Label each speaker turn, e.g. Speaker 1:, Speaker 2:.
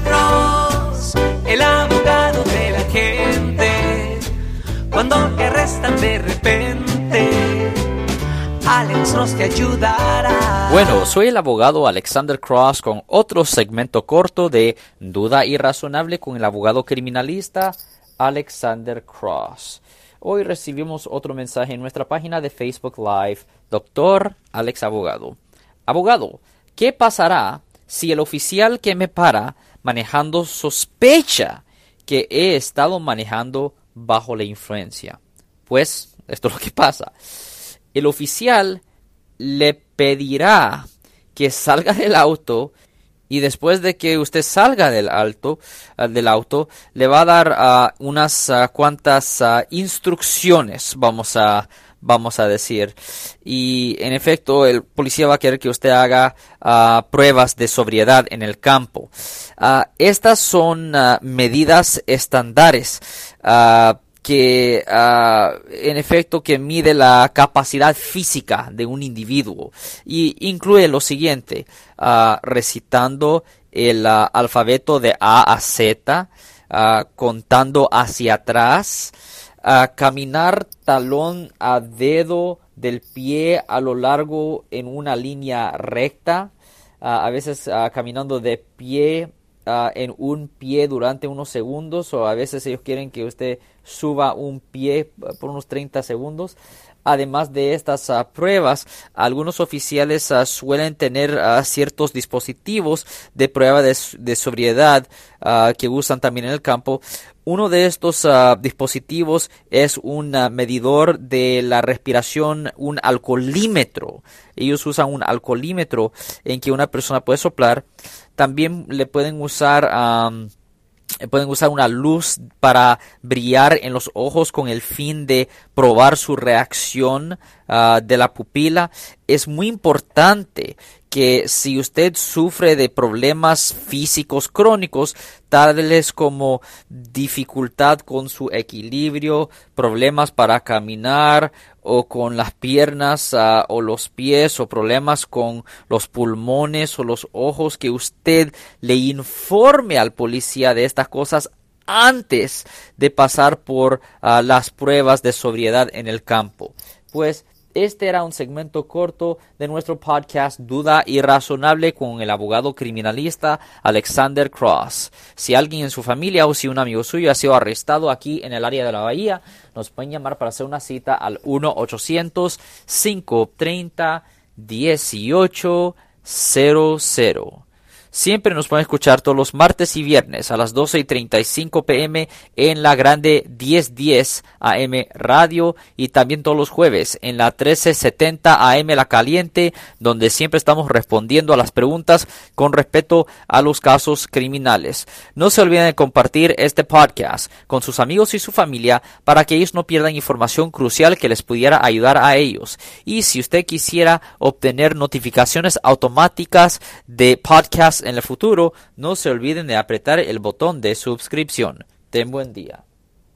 Speaker 1: Cross, el abogado de la gente. Cuando te de repente, Alex Cross te ayudará.
Speaker 2: Bueno, soy el abogado Alexander Cross con otro segmento corto de Duda Irrazonable con el abogado criminalista Alexander Cross. Hoy recibimos otro mensaje en nuestra página de Facebook Live, Doctor Alex Abogado. Abogado, ¿qué pasará si el oficial que me para manejando sospecha que he estado manejando bajo la influencia? Pues esto es lo que pasa. El oficial le pedirá que salga del auto y después de que usted salga del, alto, ah, del auto, le va a dar ah, unas ah, cuantas instrucciones, vamos a, vamos a decir. Y en efecto, el policía va a querer que usted haga pruebas de sobriedad en el campo. estas son medidas estándares que en efecto que mide la capacidad física de un individuo y incluye lo siguiente recitando el alfabeto de A a Z contando hacia atrás caminar talón a dedo del pie a lo largo en una línea recta a veces caminando de pie en un pie durante unos segundos o a veces ellos quieren que usted suba un pie por unos 30 segundos. Además de estas ah, pruebas, algunos oficiales ah, suelen tener ciertos dispositivos de prueba de, de sobriedad que usan también en el campo. Uno de estos dispositivos es un medidor de la respiración, un alcoholímetro. Ellos usan un alcoholímetro en que una persona puede soplar también le pueden usar pueden usar una luz para brillar en los ojos con el fin de probar su reacción ah, de la pupila. Es muy importante que si usted sufre de problemas físicos crónicos, tales como dificultad con su equilibrio, problemas para caminar o con las piernas ah, o los pies o problemas con los pulmones o los ojos, que usted le informe al policía de estas cosas antes de pasar por ah, las pruebas de sobriedad en el campo. Pues este era un segmento corto de nuestro podcast Duda Irrazonable con el abogado criminalista Alexander Cross. Si alguien en su familia o si un amigo suyo ha sido arrestado aquí en el área de la bahía, nos pueden llamar para hacer una cita al 1-800-530-1800. Siempre nos pueden escuchar todos los martes y viernes a las 12 y 35 pm en la grande 1010 AM radio y también todos los jueves en la 1370 AM la caliente donde siempre estamos respondiendo a las preguntas con respecto a los casos criminales. No se olviden de compartir este podcast con sus amigos y su familia para que ellos no pierdan información crucial que les pudiera ayudar a ellos. Y si usted quisiera obtener notificaciones automáticas de podcast en el futuro, no se olviden de apretar el botón de suscripción. Ten buen día.